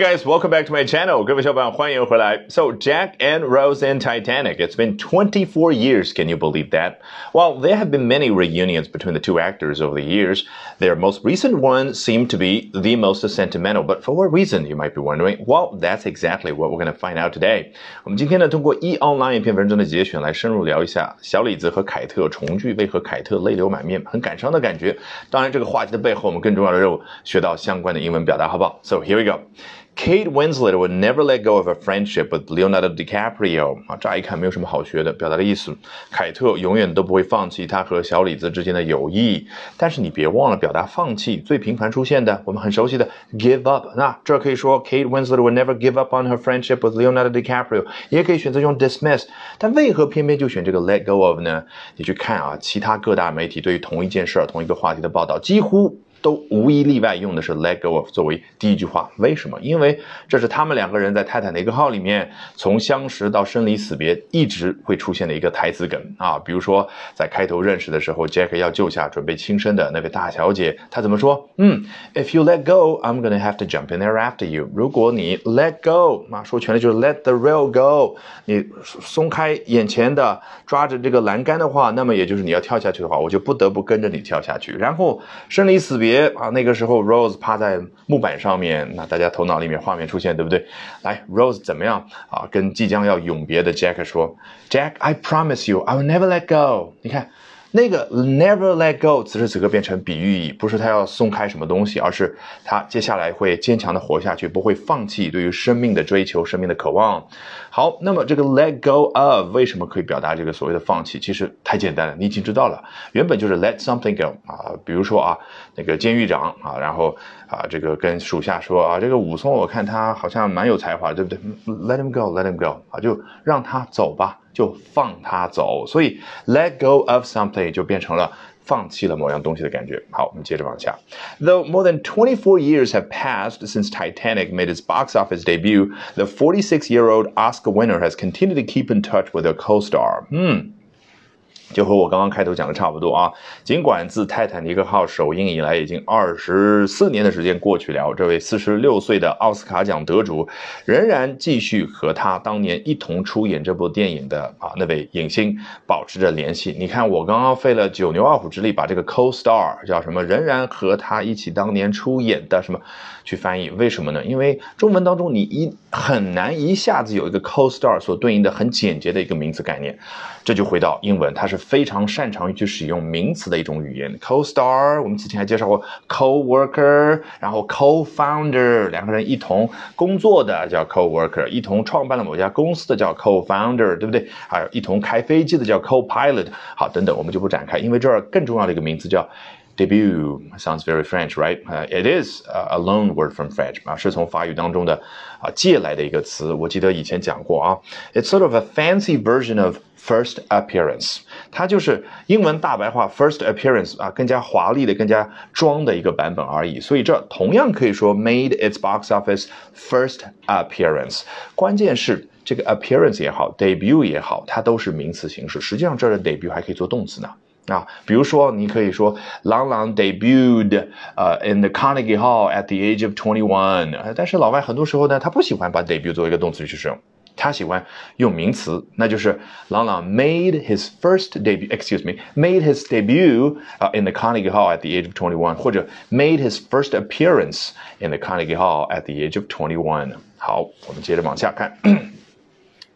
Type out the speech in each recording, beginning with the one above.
Guys, welcome back to my channel. 各位小伙伴，欢迎回来。So Jack and Rose in Titanic. It's been 24 years. Can you believe that? Well, there have been many reunions between the two actors over the years. Their most recent one seemed to be the most sentimental. But for what reason, you might be wondering? Well, that's exactly what we're going to find out today. 我们今天呢，通过 E Online 一篇文章的节选来深入聊一下小李子和凯特重聚，为何凯特泪流满面，很感伤的感觉。当然，这个话题的背后，我们更重要的任务学到相关的英文表达，好不好？So here we go. Kate Winslet would never let go of a friendship with Leonardo DiCaprio 啊，乍一看没有什么好学的，表达的意思，凯特永远都不会放弃他和小李子之间的友谊。但是你别忘了，表达放弃最频繁出现的，我们很熟悉的 give up。那这可以说 Kate Winslet would never give up on her friendship with Leonardo DiCaprio，也可以选择用 dismiss。但为何偏偏就选这个 let go of 呢？你去看啊，其他各大媒体对于同一件事儿、同一个话题的报道，几乎。都无一例外用的是 let go of 作为第一句话，为什么？因为这是他们两个人在泰坦尼克号里面从相识到生离死别一直会出现的一个台词梗啊。比如说在开头认识的时候，Jack 要救下准备轻生的那位大小姐，他怎么说？嗯，If you let go，I'm gonna have to jump in there after you。如果你 let go，啊，说全了就是 let the rail go，你松开眼前的抓着这个栏杆的话，那么也就是你要跳下去的话，我就不得不跟着你跳下去。然后生离死别。别啊！那个时候，Rose 趴在木板上面，那大家头脑里面画面出现，对不对？来，Rose 怎么样啊？跟即将要永别的 Jack 说：“Jack，I promise you，I will never let go。”你看。那个 never let go，此时此刻变成比喻意，不是他要松开什么东西，而是他接下来会坚强的活下去，不会放弃对于生命的追求、生命的渴望。好，那么这个 let go of 为什么可以表达这个所谓的放弃？其实太简单了，你已经知道了，原本就是 let something go 啊，比如说啊，那个监狱长啊，然后啊，这个跟属下说啊，这个武松我看他好像蛮有才华，对不对？Let him go，let him go 啊，就让他走吧。就放他走，所以 let go of something 就变成了放弃了某样东西的感觉。好，我们接着往下。Though more than 24 years have passed since Titanic made its box office debut, the 46-year-old Oscar winner has continued to keep in touch with her co-star. Hmm. 就和我刚刚开头讲的差不多啊。尽管自泰坦尼克号首映以来已经二十四年的时间过去了，这位四十六岁的奥斯卡奖得主仍然继续和他当年一同出演这部电影的啊那位影星保持着联系。你看，我刚刚费了九牛二虎之力把这个 co-star 叫什么，仍然和他一起当年出演的什么去翻译？为什么呢？因为中文当中你一很难一下子有一个 co-star 所对应的很简洁的一个名词概念。这就回到英文，它是非常擅长于去使用名词的一种语言。Co-star，我们之前还介绍过 co-worker，然后 co-founder，两个人一同工作的叫 co-worker，一同创办了某家公司的叫 co-founder，对不对？还有一同开飞机的叫 co-pilot。好，等等，我们就不展开，因为这儿更重要的一个名词叫。Debut sounds very French, right? Uh, it is a loan word from French 啊，是从法语当中的啊借来的一个词。我记得以前讲过啊，It's sort of a fancy version of first appearance，它就是英文大白话 first appearance 啊，更加华丽的、更加装的一个版本而已。所以这同样可以说 made its box office first appearance。关键是这个 appearance 也好，debut 也好，它都是名词形式。实际上这儿的 debut 还可以做动词呢。 啊，比如说，你可以说郎朗 debuted 呃 in the Carnegie Hall at the age of twenty one。但是老外很多时候呢，他不喜欢把 debut 作为一个动词去使用，他喜欢用名词，那就是郎朗 made his first debut，excuse me，made his debut 啊 in the Carnegie Hall at the age of twenty one，或者 made his first appearance in the Carnegie Hall at the age of twenty one。好，我们接着往下看。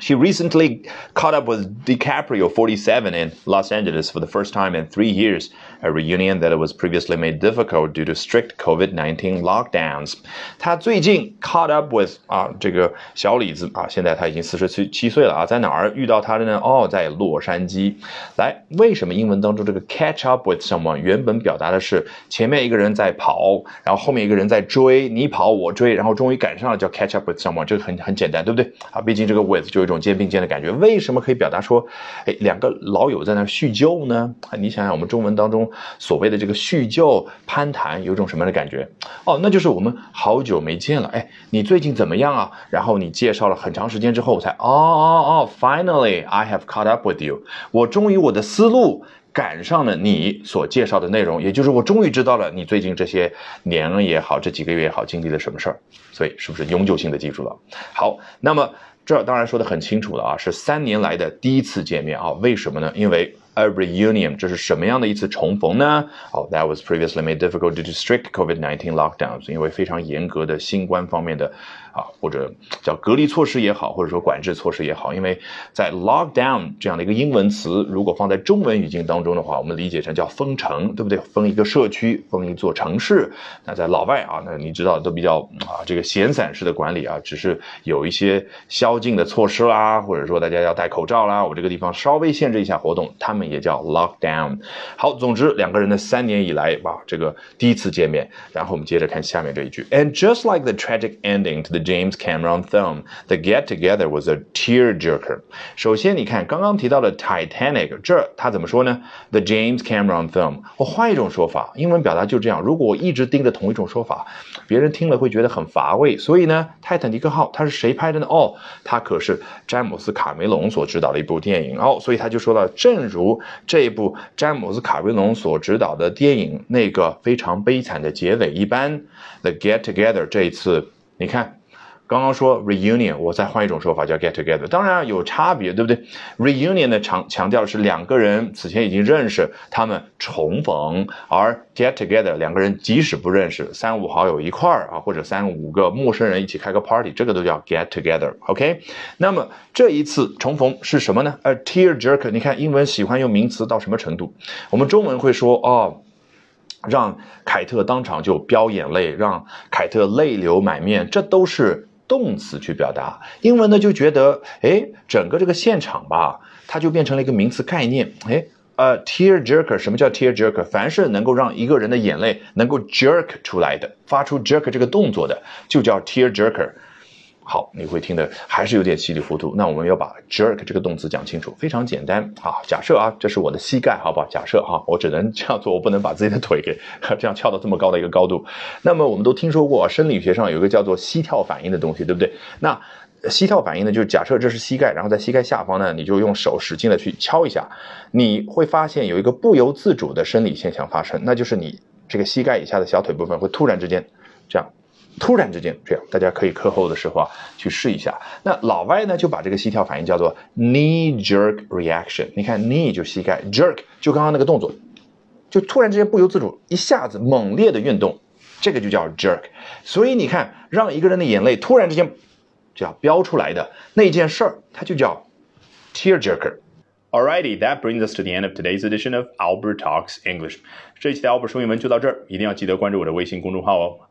She recently caught up with DiCaprio 47 in Los Angeles for the first time in three years, a reunion that was previously made difficult due to strict COVID-19 lockdowns. 他最近 caught up with 啊这个小李子啊，现在他已经四十七七岁了啊，在哪儿遇到他的呢？哦，在洛杉矶。来，为什么英文当中这个 catch up with someone 原本表达的是前面一个人在跑，然后后面一个人在追，你跑我追，然后终于赶上了，叫 catch up with someone，这个很很简单，对不对？啊，毕竟这个 with 就有。这 种肩并肩的感觉，为什么可以表达说，哎，两个老友在那叙旧呢？你想想，我们中文当中所谓的这个叙旧、攀谈，有种什么样的感觉？哦，那就是我们好久没见了，哎，你最近怎么样啊？然后你介绍了很长时间之后，才哦哦哦，Finally I have caught up with you，我终于我的思路。赶上了你所介绍的内容，也就是我终于知道了你最近这些年也好，这几个月也好经历了什么事儿，所以是不是永久性的记住了？好，那么这当然说的很清楚了啊，是三年来的第一次见面啊，为什么呢？因为 a reunion，这是什么样的一次重逢呢？哦，that was previously made difficult due to strict COVID nineteen lockdowns，因为非常严格的新冠方面的啊，或者叫隔离措施也好，或者说管制措施也好，因为在 lockdown 这样的一个英文词，如果放在中文语境当中的话，我们理解成叫封城，对不对？封一个社区，封一座城市。那在老外啊，那你知道都比较啊，这个闲散式的管理啊，只是有一些宵禁的措施啦，或者说大家要戴口罩啦，我这个地方稍微限制一下活动，他们也叫 lockdown。好，总之两个人的三年以来哇，这个第一次见面，然后我们接着看下面这一句，And just like the tragic ending to the James Cameron film, the get-together was a tearjerker。首先，你看刚刚提到的 Titanic，这他怎么说呢？The James Cameron film。我换一种说法，英文表达就这样。如果我一直盯着同一种说法，别人听了会觉得很乏味。所以呢，泰坦尼克号它是谁拍的呢？哦，它可是詹姆斯卡梅隆所执导的一部电影哦。所以他就说了，正如这部詹姆斯卡梅隆所执导的电影那个非常悲惨的结尾一般，The Get Together 这一次，你看。刚刚说 reunion，我再换一种说法叫 get together，当然有差别，对不对？reunion 的强强调的是两个人此前已经认识，他们重逢；而 get together 两个人即使不认识，三五好友一块儿啊，或者三五个陌生人一起开个 party，这个都叫 get together。OK，那么这一次重逢是什么呢？A tear jerker。你看英文喜欢用名词到什么程度？我们中文会说哦。让凯特当场就飙眼泪，让凯特泪流满面，这都是。动词去表达，英文呢就觉得，哎，整个这个现场吧，它就变成了一个名词概念，哎，呃，tear jerker，什么叫 tear jerker？凡是能够让一个人的眼泪能够 jerk 出来的，发出 jerk 这个动作的，就叫 tear jerker。好，你会听的还是有点稀里糊涂。那我们要把 jerk 这个动词讲清楚，非常简单啊。假设啊，这是我的膝盖，好不好？假设哈，我只能这样做，我不能把自己的腿给这样翘到这么高的一个高度。那么我们都听说过，生理学上有一个叫做膝跳反应的东西，对不对？那膝跳反应呢，就是假设这是膝盖，然后在膝盖下方呢，你就用手使劲的去敲一下，你会发现有一个不由自主的生理现象发生，那就是你这个膝盖以下的小腿部分会突然之间这样。突然之间，这样大家可以课后的时候啊去试一下。那老外呢就把这个膝跳反应叫做 knee jerk reaction。你看 knee 就膝盖，jerk 就刚刚那个动作，就突然之间不由自主一下子猛烈的运动，这个就叫 jerk。所以你看，让一个人的眼泪突然之间就要飙出来的那件事儿，它就叫 tear jerker。Alrighty, that brings us to the end of today's edition of Albert Talks English。这一期的 Albert 说英文就到这儿，一定要记得关注我的微信公众号哦。